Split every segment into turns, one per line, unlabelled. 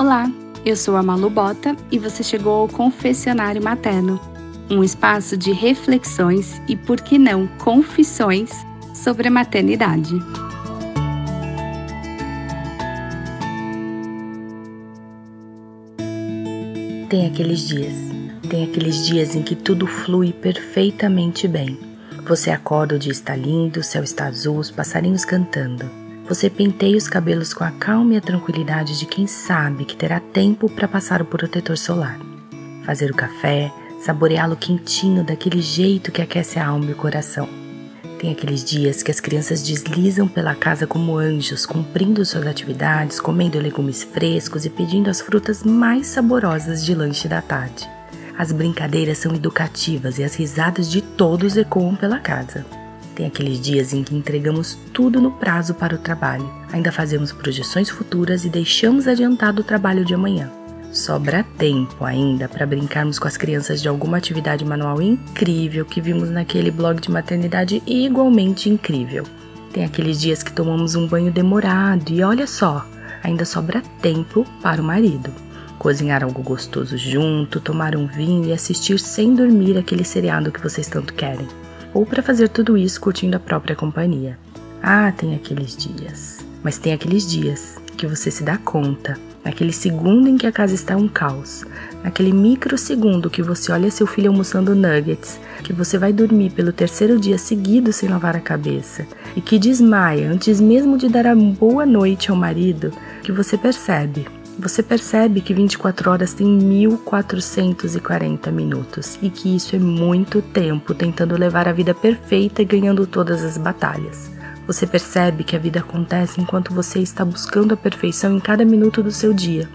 Olá, eu sou a Malu Bota e você chegou ao Confessionário Materno, um espaço de reflexões e, por que não, confissões sobre a maternidade.
Tem aqueles dias, tem aqueles dias em que tudo flui perfeitamente bem. Você acorda, o dia está lindo, o céu está azul, os passarinhos cantando. Você penteia os cabelos com a calma e a tranquilidade de quem sabe que terá tempo para passar o protetor solar. Fazer o café, saboreá-lo quentinho daquele jeito que aquece a alma e o coração. Tem aqueles dias que as crianças deslizam pela casa como anjos, cumprindo suas atividades, comendo legumes frescos e pedindo as frutas mais saborosas de lanche da tarde. As brincadeiras são educativas e as risadas de todos ecoam pela casa. Tem aqueles dias em que entregamos tudo no prazo para o trabalho, ainda fazemos projeções futuras e deixamos adiantado o trabalho de amanhã. Sobra tempo ainda para brincarmos com as crianças de alguma atividade manual incrível que vimos naquele blog de maternidade igualmente incrível. Tem aqueles dias que tomamos um banho demorado e olha só, ainda sobra tempo para o marido. Cozinhar algo gostoso junto, tomar um vinho e assistir sem dormir aquele seriado que vocês tanto querem ou para fazer tudo isso curtindo a própria companhia. Ah, tem aqueles dias. Mas tem aqueles dias que você se dá conta, naquele segundo em que a casa está um caos, naquele microsegundo que você olha seu filho almoçando nuggets, que você vai dormir pelo terceiro dia seguido sem lavar a cabeça. E que desmaia antes mesmo de dar a boa noite ao marido, que você percebe você percebe que 24 horas tem 1440 minutos e que isso é muito tempo tentando levar a vida perfeita e ganhando todas as batalhas. Você percebe que a vida acontece enquanto você está buscando a perfeição em cada minuto do seu dia.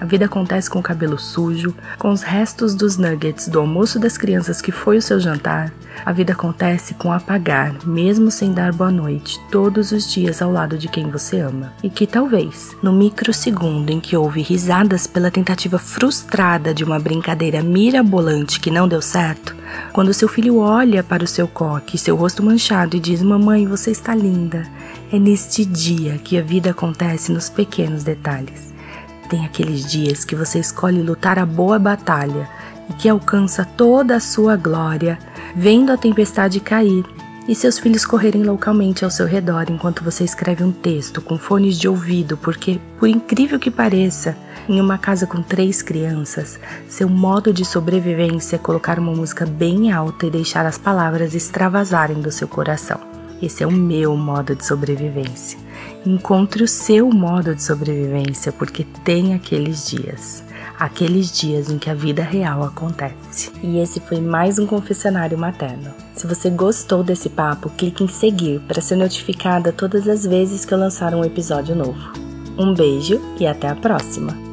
A vida acontece com o cabelo sujo, com os restos dos nuggets do almoço das crianças que foi o seu jantar. A vida acontece com apagar, mesmo sem dar boa noite, todos os dias ao lado de quem você ama. E que talvez, no microsegundo em que houve risadas pela tentativa frustrada de uma brincadeira mirabolante que não deu certo, quando seu filho olha para o seu coque, seu rosto manchado e diz: Mamãe, você está linda. É neste dia que a vida acontece nos pequenos detalhes. Tem aqueles dias que você escolhe lutar a boa batalha e que alcança toda a sua glória, vendo a tempestade cair e seus filhos correrem loucamente ao seu redor enquanto você escreve um texto com fones de ouvido, porque, por incrível que pareça, em uma casa com três crianças, seu modo de sobrevivência é colocar uma música bem alta e deixar as palavras extravasarem do seu coração. Esse é o meu modo de sobrevivência. Encontre o seu modo de sobrevivência, porque tem aqueles dias, aqueles dias em que a vida real acontece. E esse foi mais um confessionário materno. Se você gostou desse papo, clique em seguir para ser notificada todas as vezes que eu lançar um episódio novo. Um beijo e até a próxima!